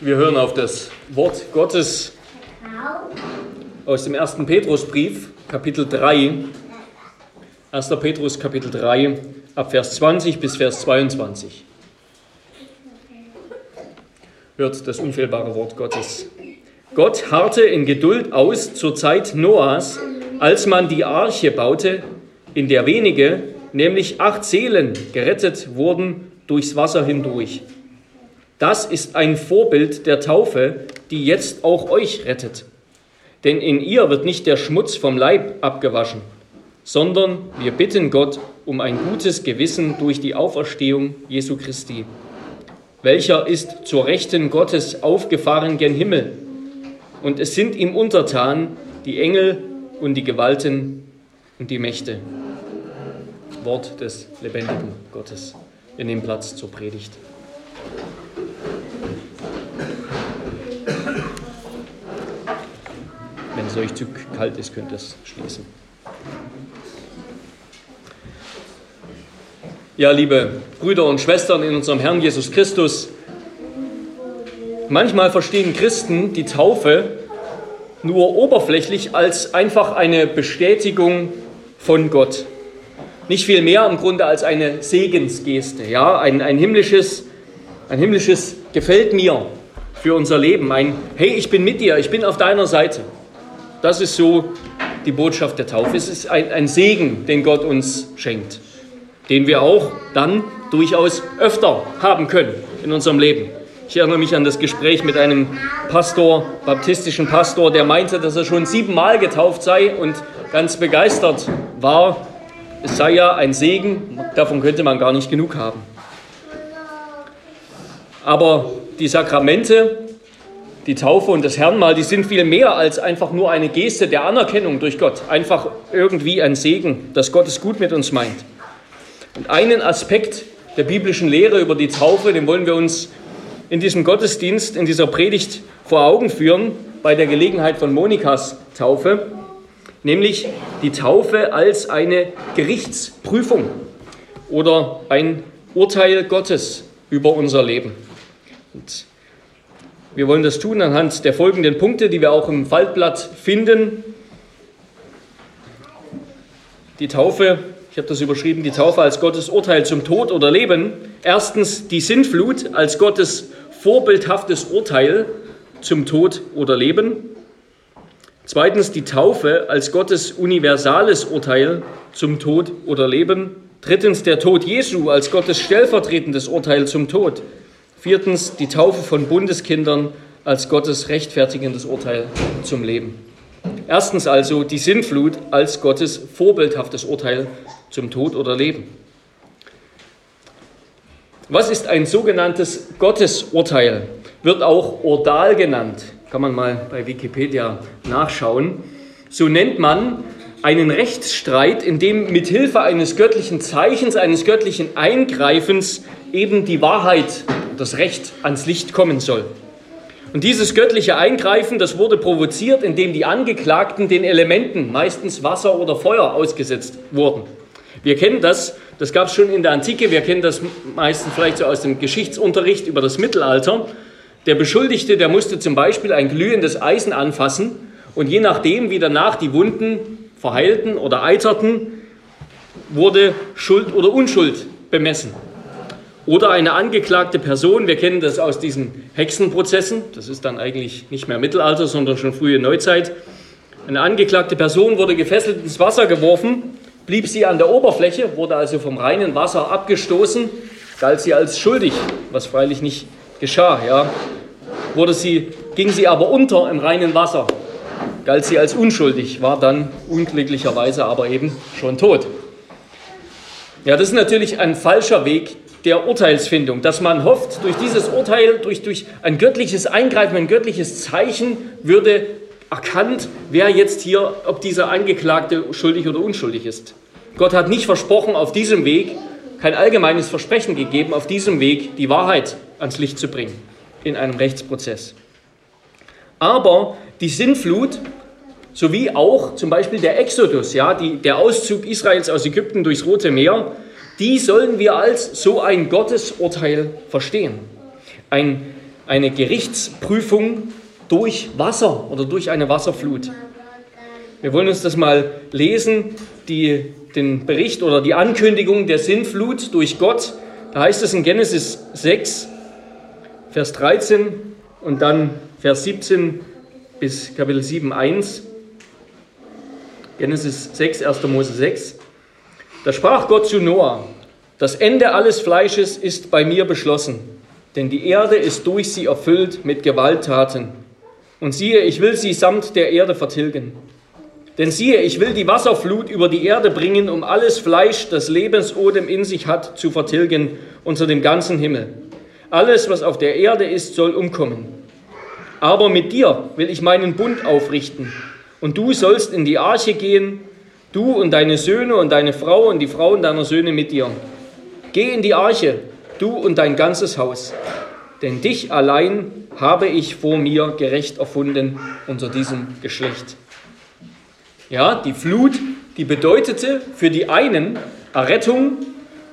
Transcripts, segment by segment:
Wir hören auf das Wort Gottes aus dem ersten Petrusbrief, Kapitel 3. 1. Petrus, Kapitel 3, ab Vers 20 bis Vers 22. Hört das unfehlbare Wort Gottes. Gott harrte in Geduld aus zur Zeit Noahs, als man die Arche baute, in der wenige, nämlich acht Seelen, gerettet wurden durchs Wasser hindurch. Das ist ein Vorbild der Taufe, die jetzt auch euch rettet. Denn in ihr wird nicht der Schmutz vom Leib abgewaschen, sondern wir bitten Gott um ein gutes Gewissen durch die Auferstehung Jesu Christi, welcher ist zur Rechten Gottes aufgefahren gen Himmel. Und es sind ihm untertan die Engel und die Gewalten und die Mächte. Wort des lebendigen Gottes. Wir nehmen Platz zur Predigt. Wenn es euch zu kalt ist, könnt ihr es schließen. Ja, liebe Brüder und Schwestern in unserem Herrn Jesus Christus, manchmal verstehen Christen die Taufe nur oberflächlich als einfach eine Bestätigung von Gott. Nicht viel mehr im Grunde als eine Segensgeste, ja, ein, ein himmlisches, ein himmlisches gefällt mir für unser Leben, ein Hey, ich bin mit dir, ich bin auf deiner Seite. Das ist so die Botschaft der Taufe. Es ist ein, ein Segen, den Gott uns schenkt, den wir auch dann durchaus öfter haben können in unserem Leben. Ich erinnere mich an das Gespräch mit einem Pastor, baptistischen Pastor, der meinte, dass er schon siebenmal getauft sei und ganz begeistert war. Es sei ja ein Segen, davon könnte man gar nicht genug haben. Aber die Sakramente die Taufe und das Herrenmal, die sind viel mehr als einfach nur eine Geste der Anerkennung durch Gott. Einfach irgendwie ein Segen, dass Gott es gut mit uns meint. Und einen Aspekt der biblischen Lehre über die Taufe, den wollen wir uns in diesem Gottesdienst, in dieser Predigt vor Augen führen, bei der Gelegenheit von Monikas Taufe, nämlich die Taufe als eine Gerichtsprüfung oder ein Urteil Gottes über unser Leben. Und wir wollen das tun anhand der folgenden Punkte, die wir auch im Faltblatt finden. Die Taufe, ich habe das überschrieben, die Taufe als Gottes Urteil zum Tod oder Leben. Erstens die Sinnflut als Gottes vorbildhaftes Urteil zum Tod oder Leben. Zweitens die Taufe als Gottes universales Urteil zum Tod oder Leben. Drittens der Tod Jesu als Gottes stellvertretendes Urteil zum Tod. Viertens die Taufe von Bundeskindern als Gottes rechtfertigendes Urteil zum Leben. Erstens also die Sinnflut als Gottes vorbildhaftes Urteil zum Tod oder Leben. Was ist ein sogenanntes Gottesurteil? Wird auch Ordal genannt. Kann man mal bei Wikipedia nachschauen. So nennt man einen Rechtsstreit, in dem mit Hilfe eines göttlichen Zeichens, eines göttlichen Eingreifens eben die Wahrheit das Recht ans Licht kommen soll. Und dieses göttliche Eingreifen, das wurde provoziert, indem die Angeklagten den Elementen, meistens Wasser oder Feuer, ausgesetzt wurden. Wir kennen das, das gab es schon in der Antike, wir kennen das meistens vielleicht so aus dem Geschichtsunterricht über das Mittelalter. Der Beschuldigte, der musste zum Beispiel ein glühendes Eisen anfassen und je nachdem, wie danach die Wunden verheilten oder eiterten, wurde Schuld oder Unschuld bemessen. Oder eine angeklagte Person, wir kennen das aus diesen Hexenprozessen, das ist dann eigentlich nicht mehr Mittelalter, sondern schon frühe Neuzeit. Eine angeklagte Person wurde gefesselt ins Wasser geworfen, blieb sie an der Oberfläche, wurde also vom reinen Wasser abgestoßen, galt sie als schuldig, was freilich nicht geschah. Ja. Wurde sie, ging sie aber unter im reinen Wasser, galt sie als unschuldig, war dann unglücklicherweise aber eben schon tot. Ja, das ist natürlich ein falscher Weg, der Urteilsfindung, dass man hofft, durch dieses Urteil, durch, durch ein göttliches Eingreifen, ein göttliches Zeichen würde erkannt, wer jetzt hier, ob dieser Angeklagte schuldig oder unschuldig ist. Gott hat nicht versprochen, auf diesem Weg, kein allgemeines Versprechen gegeben, auf diesem Weg die Wahrheit ans Licht zu bringen in einem Rechtsprozess. Aber die Sinnflut sowie auch zum Beispiel der Exodus, ja, die, der Auszug Israels aus Ägypten durchs Rote Meer, die sollen wir als so ein Gottesurteil verstehen. Ein, eine Gerichtsprüfung durch Wasser oder durch eine Wasserflut. Wir wollen uns das mal lesen, die, den Bericht oder die Ankündigung der Sintflut durch Gott. Da heißt es in Genesis 6, Vers 13 und dann Vers 17 bis Kapitel 7, 1. Genesis 6, 1. Mose 6. Da sprach Gott zu Noah, das Ende alles Fleisches ist bei mir beschlossen, denn die Erde ist durch sie erfüllt mit Gewalttaten. Und siehe, ich will sie samt der Erde vertilgen. Denn siehe, ich will die Wasserflut über die Erde bringen, um alles Fleisch, das Lebensodem in sich hat, zu vertilgen unter dem ganzen Himmel. Alles, was auf der Erde ist, soll umkommen. Aber mit dir will ich meinen Bund aufrichten. Und du sollst in die Arche gehen, du und deine Söhne und deine Frau und die Frauen deiner Söhne mit dir. Geh in die Arche, du und dein ganzes Haus. Denn dich allein habe ich vor mir gerecht erfunden unter diesem Geschlecht. Ja, die Flut, die bedeutete für die einen Errettung,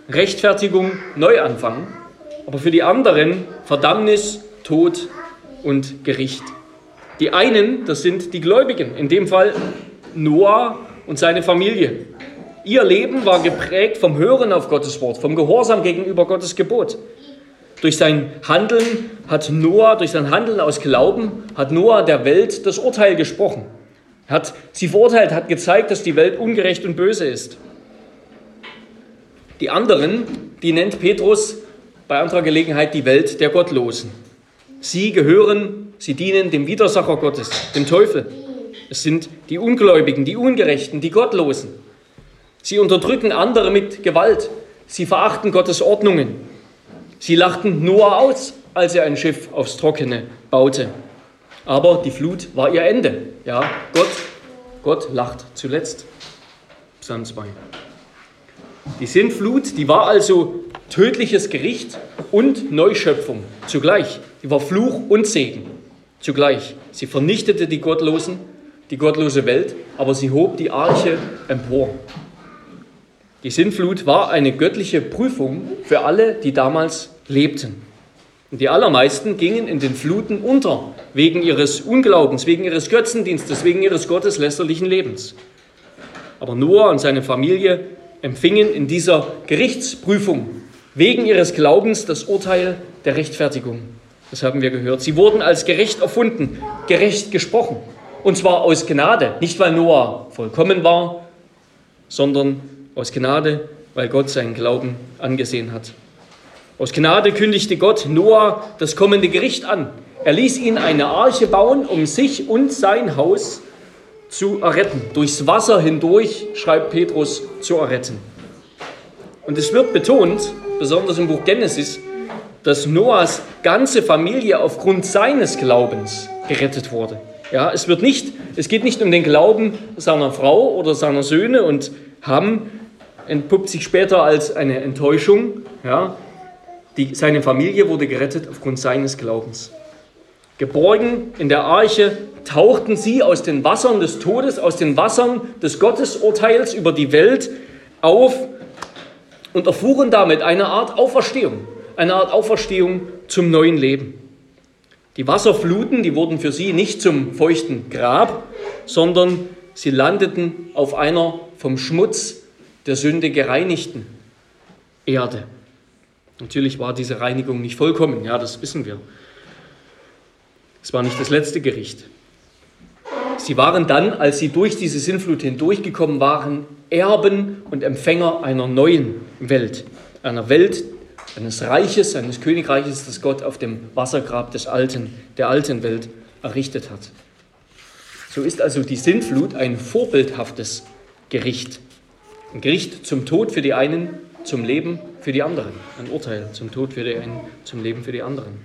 Rechtfertigung, Neuanfang, aber für die anderen Verdammnis, Tod und Gericht. Die einen, das sind die Gläubigen, in dem Fall Noah und seine Familie. Ihr Leben war geprägt vom Hören auf Gottes Wort, vom Gehorsam gegenüber Gottes Gebot. Durch sein Handeln hat Noah, durch sein Handeln aus Glauben, hat Noah der Welt das Urteil gesprochen. Hat sie verurteilt, hat gezeigt, dass die Welt ungerecht und böse ist. Die anderen, die nennt Petrus bei anderer Gelegenheit die Welt der Gottlosen. Sie gehören, sie dienen dem Widersacher Gottes, dem Teufel. Es sind die Ungläubigen, die Ungerechten, die Gottlosen. Sie unterdrücken andere mit Gewalt. Sie verachten Gottes Ordnungen. Sie lachten Noah aus, als er ein Schiff aufs Trockene baute. Aber die Flut war ihr Ende. Ja, Gott, Gott lacht zuletzt. Psalm 2. Die Sintflut, die war also tödliches Gericht und Neuschöpfung zugleich. Die war Fluch und Segen zugleich. Sie vernichtete die Gottlosen, die gottlose Welt, aber sie hob die Arche empor. Die Sintflut war eine göttliche Prüfung für alle, die damals lebten. Und die allermeisten gingen in den Fluten unter, wegen ihres Unglaubens, wegen ihres Götzendienstes, wegen ihres gotteslästerlichen Lebens. Aber Noah und seine Familie empfingen in dieser Gerichtsprüfung wegen ihres Glaubens das Urteil der Rechtfertigung. Das haben wir gehört. Sie wurden als gerecht erfunden, gerecht gesprochen. Und zwar aus Gnade, nicht weil Noah vollkommen war, sondern aus Gnade, weil Gott seinen Glauben angesehen hat. Aus Gnade kündigte Gott Noah das kommende Gericht an. Er ließ ihn eine Arche bauen, um sich und sein Haus zu erretten. Durchs Wasser hindurch, schreibt Petrus, zu erretten. Und es wird betont, besonders im Buch Genesis, dass Noahs ganze Familie aufgrund seines Glaubens gerettet wurde. Ja, es, wird nicht, es geht nicht um den Glauben seiner Frau oder seiner Söhne und Ham entpuppt sich später als eine Enttäuschung. Ja, die, seine Familie wurde gerettet aufgrund seines Glaubens. Geborgen in der Arche tauchten sie aus den Wassern des Todes, aus den Wassern des Gottesurteils über die Welt auf und erfuhren damit eine Art Auferstehung, eine Art Auferstehung zum neuen Leben. Die Wasserfluten, die wurden für sie nicht zum feuchten Grab, sondern sie landeten auf einer vom Schmutz der Sünde gereinigten Erde. Natürlich war diese Reinigung nicht vollkommen, ja, das wissen wir. Es war nicht das letzte Gericht. Sie waren dann, als sie durch diese Sinnflut hindurchgekommen waren, Erben und Empfänger einer neuen Welt. Einer Welt, eines Reiches, eines Königreiches, das Gott auf dem Wassergrab des alten, der alten Welt errichtet hat. So ist also die Sintflut ein vorbildhaftes Gericht. Ein Gericht zum Tod für die einen, zum Leben für die anderen. Ein Urteil zum Tod für die einen, zum Leben für die anderen.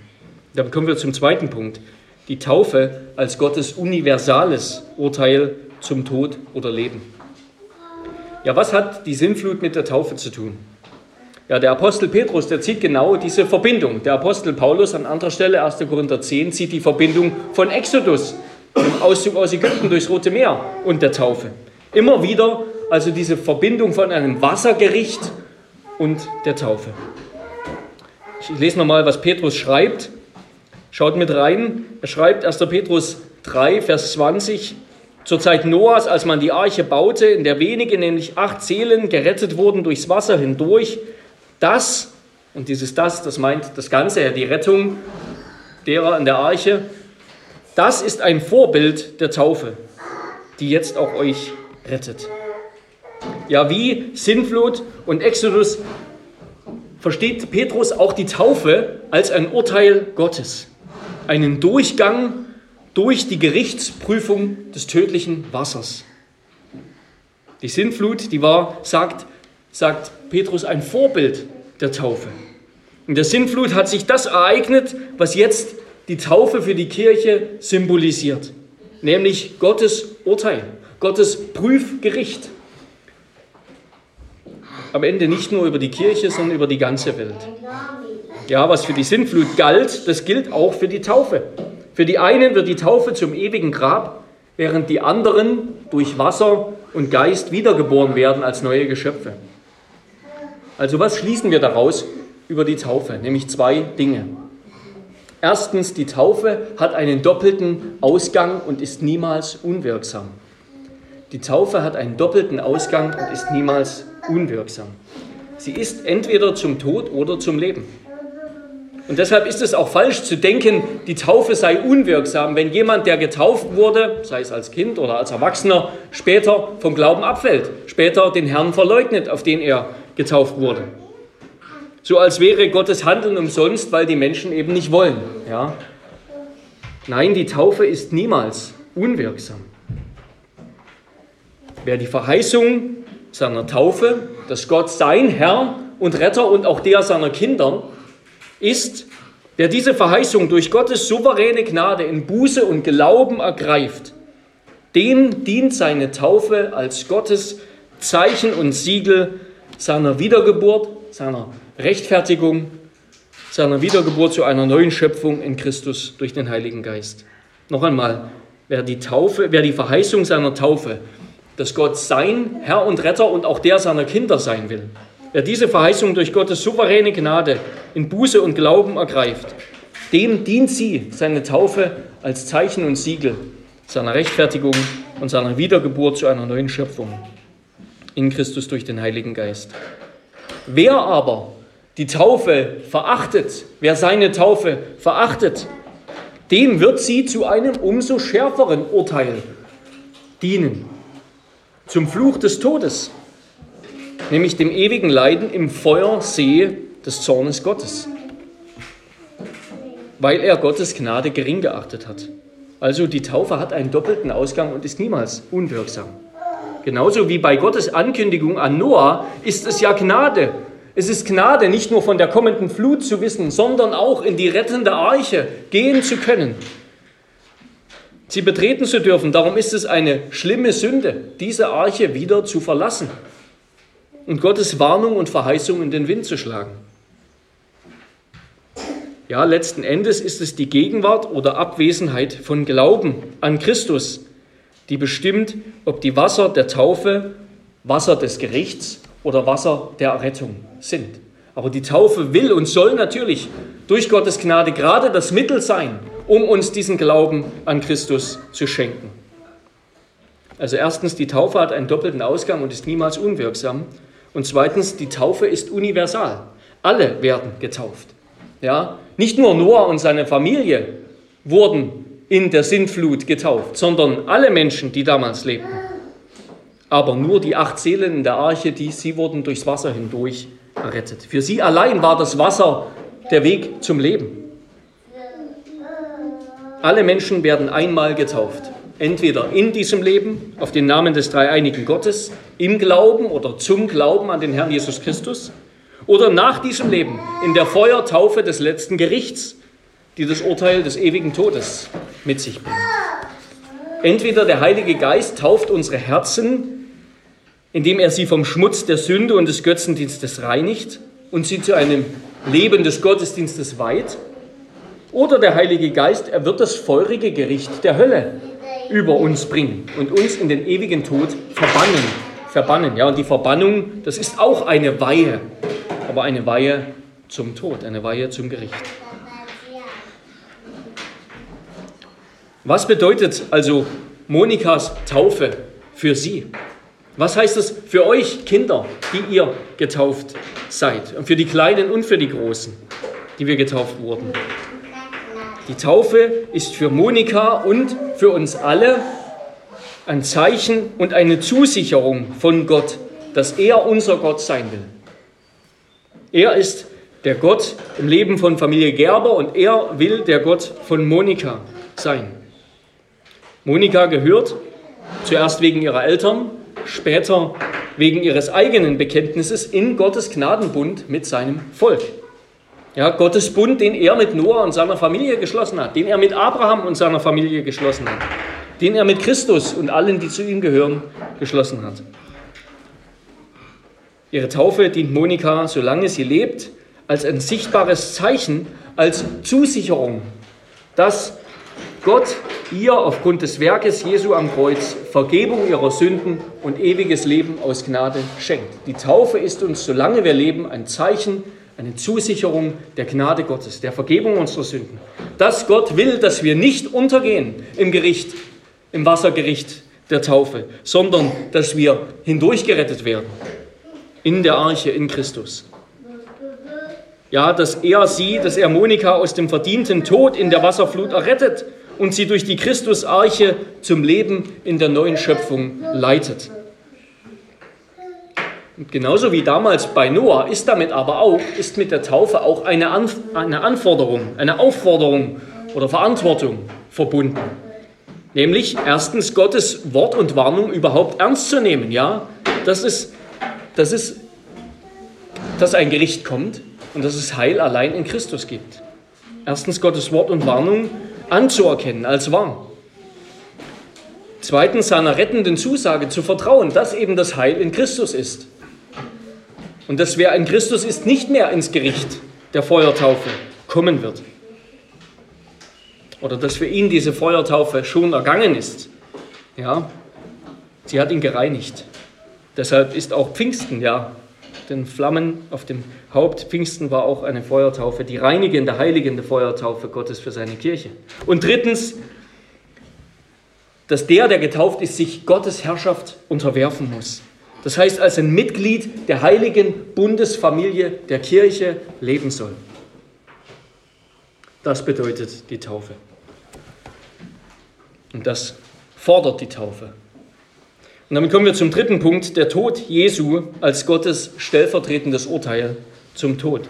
Dann kommen wir zum zweiten Punkt. Die Taufe als Gottes universales Urteil zum Tod oder Leben. Ja, was hat die Sinnflut mit der Taufe zu tun? Ja, der Apostel Petrus, der zieht genau diese Verbindung. Der Apostel Paulus an anderer Stelle, 1. Korinther 10, zieht die Verbindung von Exodus, dem Auszug aus Ägypten durchs Rote Meer und der Taufe. Immer wieder also diese Verbindung von einem Wassergericht und der Taufe. Ich lese nochmal, was Petrus schreibt Schaut mit rein. Er schreibt 1. Petrus 3, Vers 20. Zur Zeit Noahs, als man die Arche baute, in der wenige, nämlich acht Seelen, gerettet wurden durchs Wasser hindurch, das, und dieses das, das meint das Ganze, die Rettung derer in der Arche, das ist ein Vorbild der Taufe, die jetzt auch euch rettet. Ja, wie Sintflut und Exodus versteht Petrus auch die Taufe als ein Urteil Gottes, einen Durchgang durch die Gerichtsprüfung des tödlichen Wassers. Die Sintflut, die war, sagt, sagt Petrus, ein Vorbild der Taufe. In der Sintflut hat sich das ereignet, was jetzt die Taufe für die Kirche symbolisiert, nämlich Gottes Urteil, Gottes Prüfgericht. Am Ende nicht nur über die Kirche, sondern über die ganze Welt. Ja, was für die Sintflut galt, das gilt auch für die Taufe. Für die einen wird die Taufe zum ewigen Grab, während die anderen durch Wasser und Geist wiedergeboren werden als neue Geschöpfe. Also was schließen wir daraus über die Taufe? Nämlich zwei Dinge. Erstens, die Taufe hat einen doppelten Ausgang und ist niemals unwirksam. Die Taufe hat einen doppelten Ausgang und ist niemals unwirksam. Sie ist entweder zum Tod oder zum Leben. Und deshalb ist es auch falsch zu denken, die Taufe sei unwirksam, wenn jemand, der getauft wurde, sei es als Kind oder als Erwachsener, später vom Glauben abfällt, später den Herrn verleugnet, auf den er getauft wurde. So als wäre Gottes Handeln umsonst, weil die Menschen eben nicht wollen. Ja? Nein, die Taufe ist niemals unwirksam. Wer die Verheißung seiner Taufe, dass Gott sein Herr und Retter und auch der seiner Kinder ist, der diese Verheißung durch Gottes souveräne Gnade in Buße und Glauben ergreift, dem dient seine Taufe als Gottes Zeichen und Siegel seiner Wiedergeburt, seiner Rechtfertigung, seiner Wiedergeburt zu einer neuen Schöpfung in Christus durch den Heiligen Geist. Noch einmal, wer die Taufe, wer die Verheißung seiner Taufe, dass Gott sein Herr und Retter und auch der seiner Kinder sein will, Wer diese Verheißung durch Gottes souveräne Gnade in Buße und Glauben ergreift, dem dient sie, seine Taufe, als Zeichen und Siegel seiner Rechtfertigung und seiner Wiedergeburt zu einer neuen Schöpfung in Christus durch den Heiligen Geist. Wer aber die Taufe verachtet, wer seine Taufe verachtet, dem wird sie zu einem umso schärferen Urteil dienen, zum Fluch des Todes nämlich dem ewigen Leiden im Feuersee des Zornes Gottes, weil er Gottes Gnade gering geachtet hat. Also die Taufe hat einen doppelten Ausgang und ist niemals unwirksam. Genauso wie bei Gottes Ankündigung an Noah ist es ja Gnade. Es ist Gnade, nicht nur von der kommenden Flut zu wissen, sondern auch in die rettende Arche gehen zu können. Sie betreten zu dürfen. Darum ist es eine schlimme Sünde, diese Arche wieder zu verlassen und Gottes Warnung und Verheißung in den Wind zu schlagen. Ja, letzten Endes ist es die Gegenwart oder Abwesenheit von Glauben an Christus, die bestimmt, ob die Wasser der Taufe Wasser des Gerichts oder Wasser der Errettung sind. Aber die Taufe will und soll natürlich durch Gottes Gnade gerade das Mittel sein, um uns diesen Glauben an Christus zu schenken. Also erstens, die Taufe hat einen doppelten Ausgang und ist niemals unwirksam. Und zweitens, die Taufe ist universal. Alle werden getauft. Ja? Nicht nur Noah und seine Familie wurden in der Sintflut getauft, sondern alle Menschen, die damals lebten. Aber nur die acht Seelen in der Arche, die, sie wurden durchs Wasser hindurch errettet. Für sie allein war das Wasser der Weg zum Leben. Alle Menschen werden einmal getauft entweder in diesem Leben auf den Namen des dreieinigen Gottes, im Glauben oder zum Glauben an den Herrn Jesus Christus, oder nach diesem Leben in der Feuertaufe des letzten Gerichts, die das Urteil des ewigen Todes mit sich bringt. Entweder der Heilige Geist tauft unsere Herzen, indem er sie vom Schmutz der Sünde und des Götzendienstes reinigt und sie zu einem Leben des Gottesdienstes weiht, oder der Heilige Geist, er wird das feurige Gericht der Hölle über uns bringen und uns in den ewigen Tod verbannen. Verbannen, ja, und die Verbannung, das ist auch eine Weihe, aber eine Weihe zum Tod, eine Weihe zum Gericht. Was bedeutet also Monikas Taufe für Sie? Was heißt es für euch Kinder, die ihr getauft seid? Und für die Kleinen und für die Großen, die wir getauft wurden. Die Taufe ist für Monika und für uns alle ein Zeichen und eine Zusicherung von Gott, dass er unser Gott sein will. Er ist der Gott im Leben von Familie Gerber und er will der Gott von Monika sein. Monika gehört zuerst wegen ihrer Eltern, später wegen ihres eigenen Bekenntnisses in Gottes Gnadenbund mit seinem Volk. Ja, Gottes Bund, den er mit Noah und seiner Familie geschlossen hat, den er mit Abraham und seiner Familie geschlossen hat, den er mit Christus und allen, die zu ihm gehören, geschlossen hat. Ihre Taufe dient Monika, solange sie lebt, als ein sichtbares Zeichen, als Zusicherung, dass Gott ihr aufgrund des Werkes Jesu am Kreuz Vergebung ihrer Sünden und ewiges Leben aus Gnade schenkt. Die Taufe ist uns, solange wir leben, ein Zeichen, eine Zusicherung der Gnade Gottes, der Vergebung unserer Sünden. Dass Gott will, dass wir nicht untergehen im Gericht, im Wassergericht der Taufe, sondern dass wir hindurchgerettet werden in der Arche in Christus. Ja, dass er sie, dass er Monika aus dem verdienten Tod in der Wasserflut errettet und sie durch die Christusarche zum Leben in der neuen Schöpfung leitet. Und genauso wie damals bei Noah ist damit aber auch, ist mit der Taufe auch eine, Anf eine Anforderung, eine Aufforderung oder Verantwortung verbunden. Nämlich erstens Gottes Wort und Warnung überhaupt ernst zu nehmen. Ja, das ist, das ist, dass ein Gericht kommt und dass es Heil allein in Christus gibt. Erstens Gottes Wort und Warnung anzuerkennen als wahr. Zweitens seiner rettenden Zusage zu vertrauen, dass eben das Heil in Christus ist. Und dass wer in Christus ist, nicht mehr ins Gericht der Feuertaufe kommen wird. Oder dass für ihn diese Feuertaufe schon ergangen ist. Ja, sie hat ihn gereinigt. Deshalb ist auch Pfingsten, ja, den Flammen auf dem Haupt. Pfingsten war auch eine Feuertaufe, die reinigende, heiligende Feuertaufe Gottes für seine Kirche. Und drittens, dass der, der getauft ist, sich Gottes Herrschaft unterwerfen muss. Das heißt, als ein Mitglied der heiligen Bundesfamilie der Kirche leben soll. Das bedeutet die Taufe. Und das fordert die Taufe. Und damit kommen wir zum dritten Punkt, der Tod Jesu als Gottes stellvertretendes Urteil zum Tod.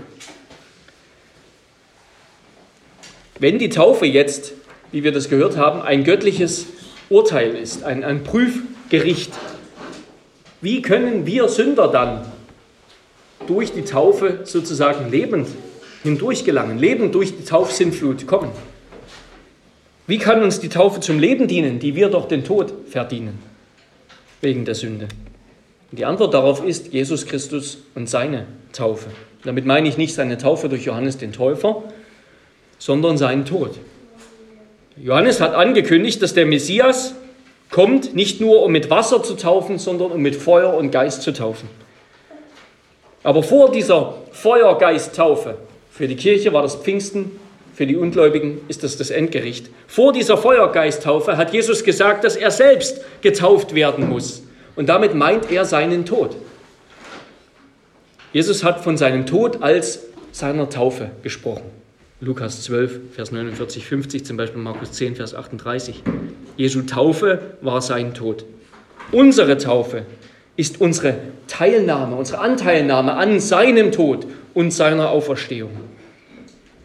Wenn die Taufe jetzt, wie wir das gehört haben, ein göttliches Urteil ist, ein, ein Prüfgericht, wie können wir Sünder dann durch die Taufe sozusagen lebend hindurchgelangen, lebend durch die Taufsinnflut kommen? Wie kann uns die Taufe zum Leben dienen, die wir doch den Tod verdienen? Wegen der Sünde? Die Antwort darauf ist Jesus Christus und seine Taufe. Damit meine ich nicht seine Taufe durch Johannes den Täufer, sondern seinen Tod. Johannes hat angekündigt, dass der Messias kommt, nicht nur um mit Wasser zu taufen, sondern um mit Feuer und Geist zu taufen. Aber vor dieser Feuergeist-Taufe für die Kirche war das Pfingsten, für die Ungläubigen ist das das Endgericht. Vor dieser Feuergeisttaufe hat Jesus gesagt, dass er selbst getauft werden muss. Und damit meint er seinen Tod. Jesus hat von seinem Tod als seiner Taufe gesprochen. Lukas 12, Vers 49, 50, zum Beispiel Markus 10, Vers 38. Jesu Taufe war sein Tod. Unsere Taufe ist unsere Teilnahme, unsere Anteilnahme an seinem Tod und seiner Auferstehung.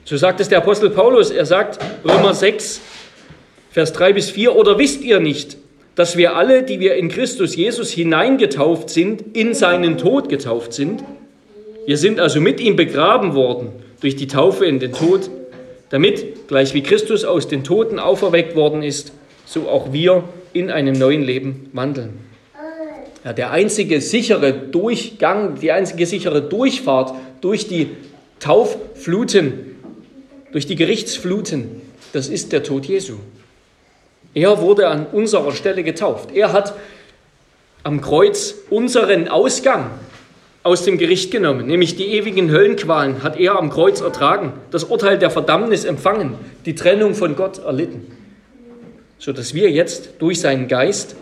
So sagt es der Apostel Paulus. Er sagt, Römer 6, Vers 3 bis 4, oder wisst ihr nicht, dass wir alle, die wir in Christus Jesus hineingetauft sind, in seinen Tod getauft sind? Wir sind also mit ihm begraben worden durch die Taufe in den Tod, damit, gleich wie Christus aus den Toten auferweckt worden ist, so auch wir in einem neuen Leben wandeln. Ja, der einzige sichere Durchgang, die einzige sichere Durchfahrt durch die Tauffluten durch die Gerichtsfluten, das ist der Tod Jesu. Er wurde an unserer Stelle getauft. Er hat am Kreuz unseren Ausgang aus dem Gericht genommen, nämlich die ewigen Höllenqualen hat er am Kreuz ertragen, das Urteil der Verdammnis empfangen, die Trennung von Gott erlitten. sodass wir jetzt durch seinen Geist,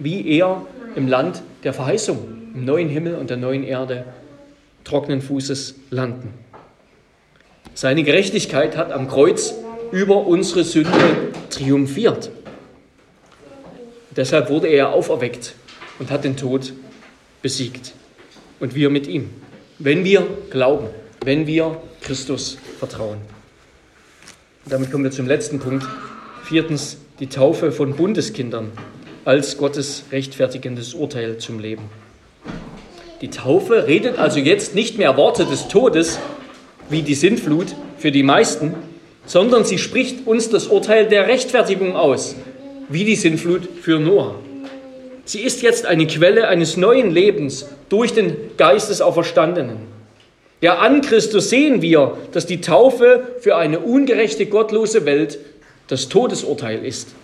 wie er im Land der Verheißung, im neuen Himmel und der neuen Erde, trockenen Fußes landen. Seine Gerechtigkeit hat am Kreuz über unsere Sünde triumphiert. Deshalb wurde er auferweckt und hat den Tod besiegt. Und wir mit ihm, wenn wir glauben, wenn wir Christus vertrauen. Und damit kommen wir zum letzten Punkt. Viertens, die Taufe von Bundeskindern als Gottes rechtfertigendes Urteil zum Leben. Die Taufe redet also jetzt nicht mehr Worte des Todes wie die Sintflut für die meisten, sondern sie spricht uns das Urteil der Rechtfertigung aus, wie die Sintflut für Noah. Sie ist jetzt eine Quelle eines neuen Lebens durch den Geist des Auferstandenen. Ja, an Christus sehen wir, dass die Taufe für eine ungerechte, gottlose Welt das Todesurteil ist.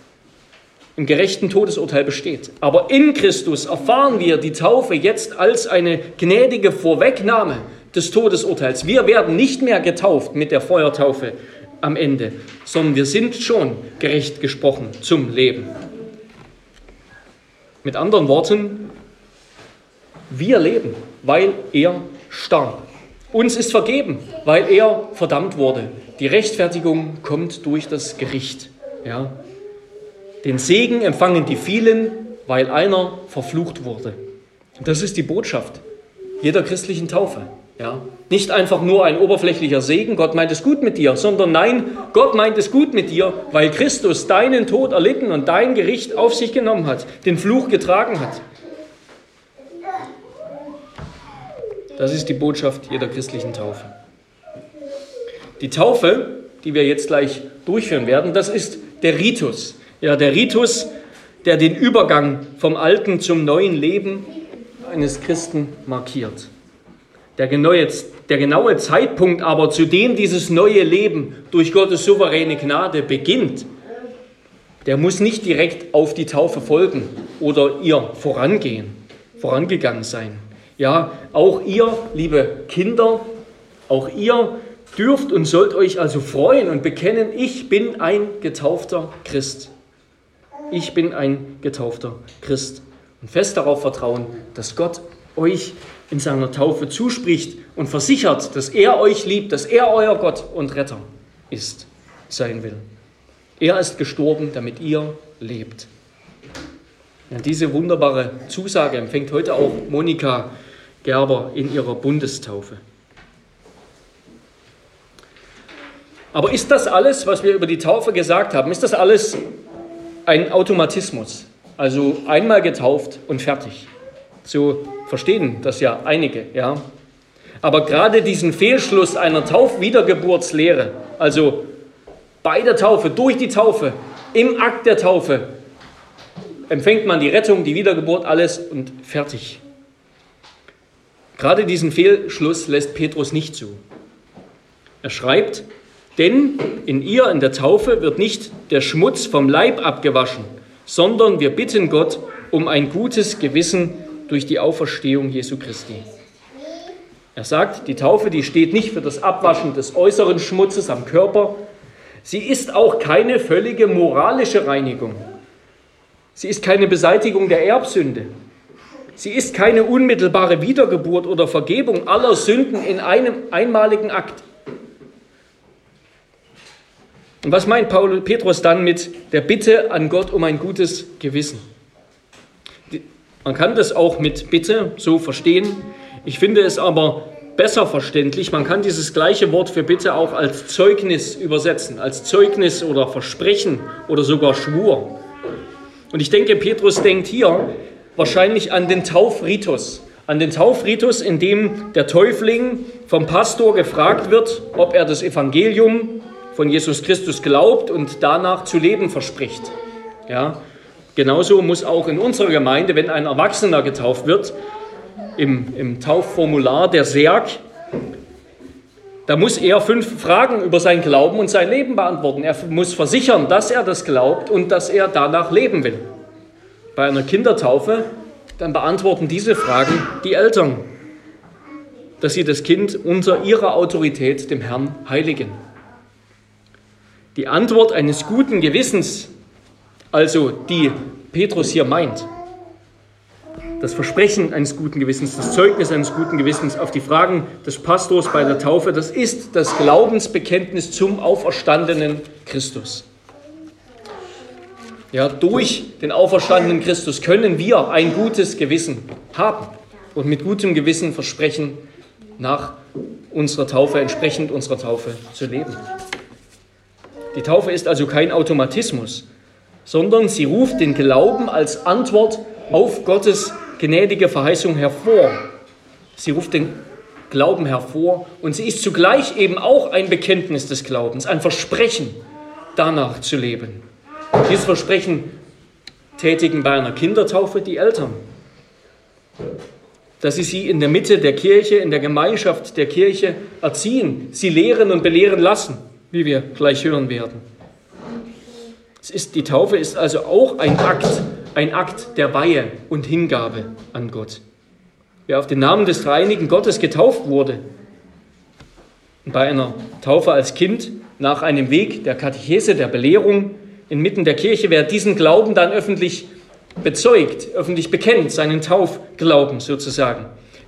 Im gerechten Todesurteil besteht. Aber in Christus erfahren wir die Taufe jetzt als eine gnädige Vorwegnahme des Todesurteils. Wir werden nicht mehr getauft mit der Feuertaufe am Ende, sondern wir sind schon gerecht gesprochen zum Leben. Mit anderen Worten, wir leben, weil er starb. Uns ist vergeben, weil er verdammt wurde. Die Rechtfertigung kommt durch das Gericht. Ja. Den Segen empfangen die vielen, weil einer verflucht wurde. Das ist die Botschaft jeder christlichen Taufe. Ja. Nicht einfach nur ein oberflächlicher Segen, Gott meint es gut mit dir, sondern nein, Gott meint es gut mit dir, weil Christus deinen Tod erlitten und dein Gericht auf sich genommen hat, den Fluch getragen hat. Das ist die Botschaft jeder christlichen Taufe. Die Taufe, die wir jetzt gleich durchführen werden, das ist der Ritus. Ja, der Ritus, der den Übergang vom alten zum neuen Leben eines Christen markiert. Der genaue, der genaue Zeitpunkt aber, zu dem dieses neue Leben durch Gottes souveräne Gnade beginnt, der muss nicht direkt auf die Taufe folgen oder ihr vorangehen, vorangegangen sein. Ja, auch ihr, liebe Kinder, auch ihr dürft und sollt euch also freuen und bekennen, ich bin ein getaufter Christ. Ich bin ein getaufter Christ. Und fest darauf vertrauen, dass Gott euch in seiner Taufe zuspricht und versichert, dass er euch liebt, dass er euer Gott und Retter ist, sein will. Er ist gestorben, damit ihr lebt. Ja, diese wunderbare Zusage empfängt heute auch Monika Gerber in ihrer Bundestaufe. Aber ist das alles, was wir über die Taufe gesagt haben, ist das alles ein Automatismus? Also einmal getauft und fertig. So verstehen das ja einige, ja. Aber gerade diesen Fehlschluss einer Taufwiedergeburtslehre, also bei der Taufe, durch die Taufe, im Akt der Taufe, empfängt man die Rettung, die Wiedergeburt, alles und fertig. Gerade diesen Fehlschluss lässt Petrus nicht zu. Er schreibt, denn in ihr, in der Taufe, wird nicht der Schmutz vom Leib abgewaschen, sondern wir bitten Gott um ein gutes Gewissen durch die Auferstehung Jesu Christi. Er sagt, die Taufe, die steht nicht für das Abwaschen des äußeren Schmutzes am Körper. Sie ist auch keine völlige moralische Reinigung. Sie ist keine Beseitigung der Erbsünde. Sie ist keine unmittelbare Wiedergeburt oder Vergebung aller Sünden in einem einmaligen Akt. Und was meint Paul Petrus dann mit der Bitte an Gott um ein gutes Gewissen? Man kann das auch mit Bitte so verstehen. Ich finde es aber besser verständlich. Man kann dieses gleiche Wort für Bitte auch als Zeugnis übersetzen, als Zeugnis oder Versprechen oder sogar Schwur. Und ich denke, Petrus denkt hier wahrscheinlich an den Taufritus. An den Taufritus, in dem der Täufling vom Pastor gefragt wird, ob er das Evangelium von Jesus Christus glaubt und danach zu leben verspricht. Ja, Genauso muss auch in unserer Gemeinde, wenn ein Erwachsener getauft wird, im, im Taufformular der Serg, da muss er fünf Fragen über sein Glauben und sein Leben beantworten. Er muss versichern, dass er das glaubt und dass er danach leben will. Bei einer Kindertaufe, dann beantworten diese Fragen die Eltern, dass sie das Kind unter ihrer Autorität dem Herrn heiligen. Die Antwort eines guten Gewissens also die Petrus hier meint. Das Versprechen eines guten Gewissens, das Zeugnis eines guten Gewissens auf die Fragen des Pastors bei der Taufe, das ist das Glaubensbekenntnis zum auferstandenen Christus. Ja, durch den auferstandenen Christus können wir ein gutes Gewissen haben und mit gutem Gewissen versprechen, nach unserer Taufe, entsprechend unserer Taufe zu leben. Die Taufe ist also kein Automatismus, sondern sie ruft den Glauben als Antwort auf Gottes gnädige Verheißung hervor. Sie ruft den Glauben hervor und sie ist zugleich eben auch ein Bekenntnis des Glaubens, ein Versprechen, danach zu leben. Dieses Versprechen tätigen bei einer Kindertaufe die Eltern, dass sie sie in der Mitte der Kirche, in der Gemeinschaft der Kirche erziehen, sie lehren und belehren lassen, wie wir gleich hören werden. Ist, die Taufe ist also auch ein Akt ein Akt der Weihe und Hingabe an Gott. Wer auf den Namen des dreieinigen Gottes getauft wurde, bei einer Taufe als Kind nach einem Weg der Katechese, der Belehrung inmitten der Kirche, wer diesen Glauben dann öffentlich bezeugt, öffentlich bekennt, seinen Taufglauben sozusagen,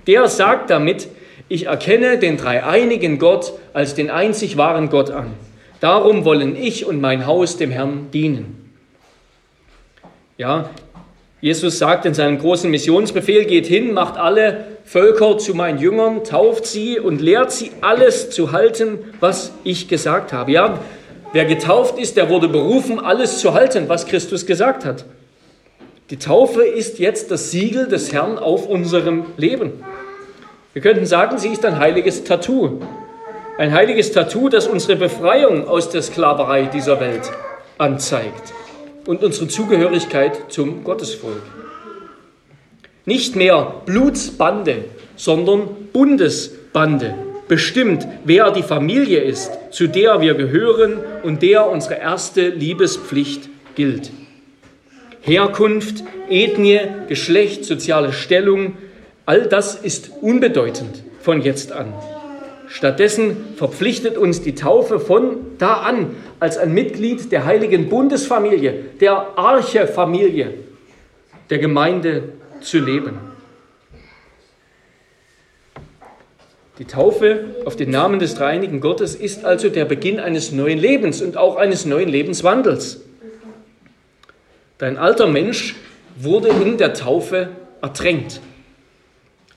der sagt damit, ich erkenne den dreieinigen Gott als den einzig wahren Gott an. Darum wollen ich und mein Haus dem Herrn dienen. Ja, Jesus sagt in seinem großen Missionsbefehl, geht hin, macht alle Völker zu meinen Jüngern, tauft sie und lehrt sie alles zu halten, was ich gesagt habe. Ja, wer getauft ist, der wurde berufen, alles zu halten, was Christus gesagt hat. Die Taufe ist jetzt das Siegel des Herrn auf unserem Leben. Wir könnten sagen, sie ist ein heiliges Tattoo. Ein heiliges Tattoo, das unsere Befreiung aus der Sklaverei dieser Welt anzeigt und unsere Zugehörigkeit zum Gottesvolk. Nicht mehr Blutsbande, sondern Bundesbande bestimmt, wer die Familie ist, zu der wir gehören und der unsere erste Liebespflicht gilt. Herkunft, Ethnie, Geschlecht, soziale Stellung, all das ist unbedeutend von jetzt an. Stattdessen verpflichtet uns die Taufe von da an als ein Mitglied der heiligen Bundesfamilie, der Archefamilie der Gemeinde zu leben. Die Taufe auf den Namen des dreieinigen Gottes ist also der Beginn eines neuen Lebens und auch eines neuen Lebenswandels. Dein alter Mensch wurde in der Taufe ertränkt.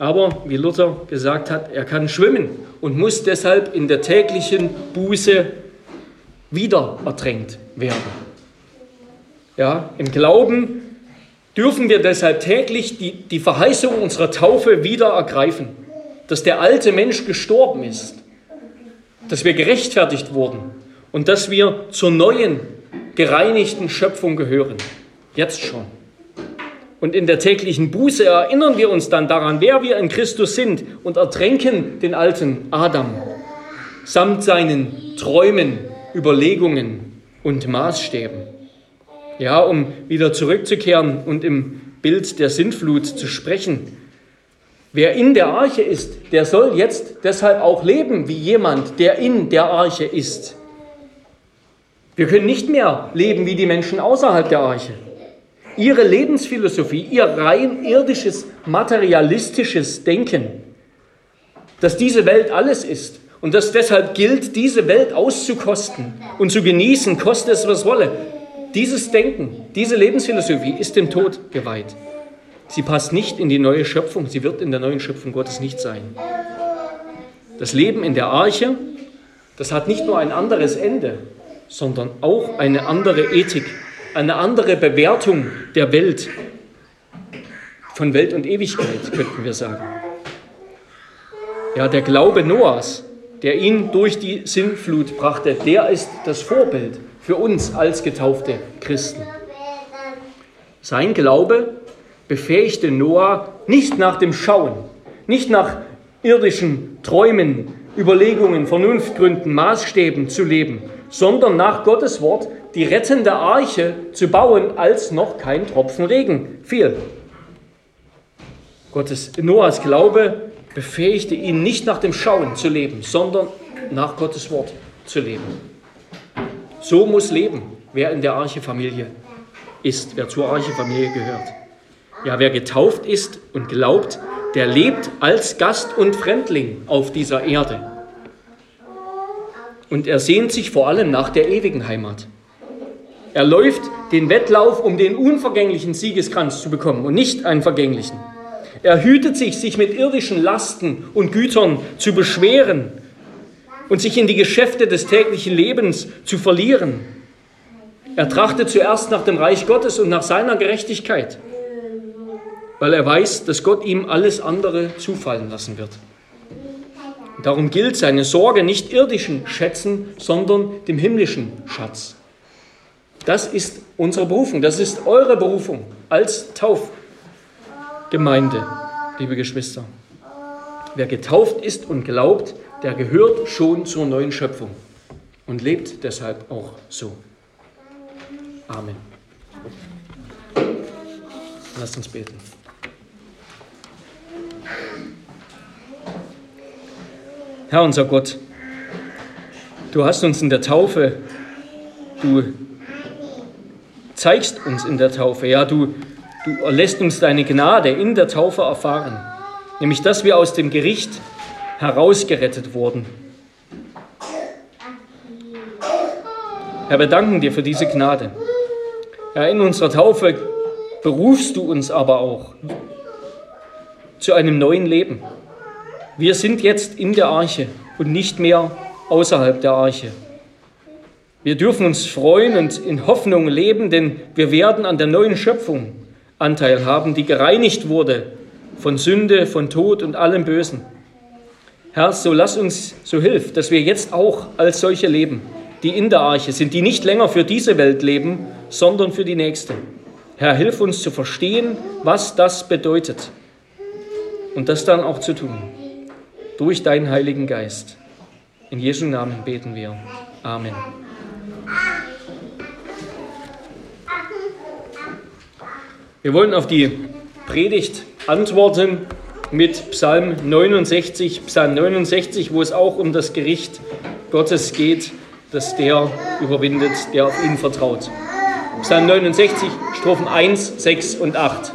Aber, wie Luther gesagt hat, er kann schwimmen und muss deshalb in der täglichen Buße wieder ertränkt werden. Ja, Im Glauben dürfen wir deshalb täglich die, die Verheißung unserer Taufe wieder ergreifen, dass der alte Mensch gestorben ist, dass wir gerechtfertigt wurden und dass wir zur neuen, gereinigten Schöpfung gehören. Jetzt schon. Und in der täglichen Buße erinnern wir uns dann daran, wer wir in Christus sind und ertränken den alten Adam samt seinen Träumen, Überlegungen und Maßstäben. Ja, um wieder zurückzukehren und im Bild der Sintflut zu sprechen. Wer in der Arche ist, der soll jetzt deshalb auch leben wie jemand, der in der Arche ist. Wir können nicht mehr leben wie die Menschen außerhalb der Arche. Ihre Lebensphilosophie, ihr rein irdisches, materialistisches Denken, dass diese Welt alles ist und dass deshalb gilt, diese Welt auszukosten und zu genießen, koste es was wolle. Dieses Denken, diese Lebensphilosophie ist dem Tod geweiht. Sie passt nicht in die neue Schöpfung, sie wird in der neuen Schöpfung Gottes nicht sein. Das Leben in der Arche, das hat nicht nur ein anderes Ende, sondern auch eine andere Ethik eine andere Bewertung der Welt, von Welt und Ewigkeit, könnten wir sagen. Ja, der Glaube Noahs, der ihn durch die Sinnflut brachte, der ist das Vorbild für uns als getaufte Christen. Sein Glaube befähigte Noah nicht nach dem Schauen, nicht nach irdischen Träumen, Überlegungen, Vernunftgründen, Maßstäben zu leben, sondern nach Gottes Wort die rettende Arche zu bauen, als noch kein Tropfen Regen fiel. Gottes Noahs Glaube befähigte ihn nicht nach dem Schauen zu leben, sondern nach Gottes Wort zu leben. So muss leben, wer in der Arche-Familie ist, wer zur Arche-Familie gehört. Ja, wer getauft ist und glaubt, der lebt als Gast und Fremdling auf dieser Erde. Und er sehnt sich vor allem nach der ewigen Heimat. Er läuft den Wettlauf, um den unvergänglichen Siegeskranz zu bekommen und nicht einen vergänglichen. Er hütet sich, sich mit irdischen Lasten und Gütern zu beschweren und sich in die Geschäfte des täglichen Lebens zu verlieren. Er trachtet zuerst nach dem Reich Gottes und nach seiner Gerechtigkeit, weil er weiß, dass Gott ihm alles andere zufallen lassen wird. Darum gilt seine Sorge nicht irdischen Schätzen, sondern dem himmlischen Schatz. Das ist unsere Berufung, das ist eure Berufung als Taufgemeinde, liebe Geschwister. Wer getauft ist und glaubt, der gehört schon zur neuen Schöpfung und lebt deshalb auch so. Amen. Lasst uns beten. Herr unser Gott, du hast uns in der Taufe, du zeigst uns in der Taufe, ja, du, du lässt uns deine Gnade in der Taufe erfahren, nämlich dass wir aus dem Gericht herausgerettet wurden. Herr, wir danken dir für diese Gnade. Ja, in unserer Taufe berufst du uns aber auch zu einem neuen Leben. Wir sind jetzt in der Arche und nicht mehr außerhalb der Arche. Wir dürfen uns freuen und in Hoffnung leben, denn wir werden an der neuen Schöpfung Anteil haben, die gereinigt wurde von Sünde, von Tod und allem Bösen. Herr, so lass uns, so hilf, dass wir jetzt auch als solche leben, die in der Arche sind, die nicht länger für diese Welt leben, sondern für die nächste. Herr, hilf uns zu verstehen, was das bedeutet und das dann auch zu tun durch deinen Heiligen Geist. In Jesu Namen beten wir. Amen. Wir wollen auf die Predigt antworten mit Psalm 69, Psalm 69, wo es auch um das Gericht Gottes geht, dass der überwindet, der auf ihn vertraut. Psalm 69, Strophen 1, 6 und 8.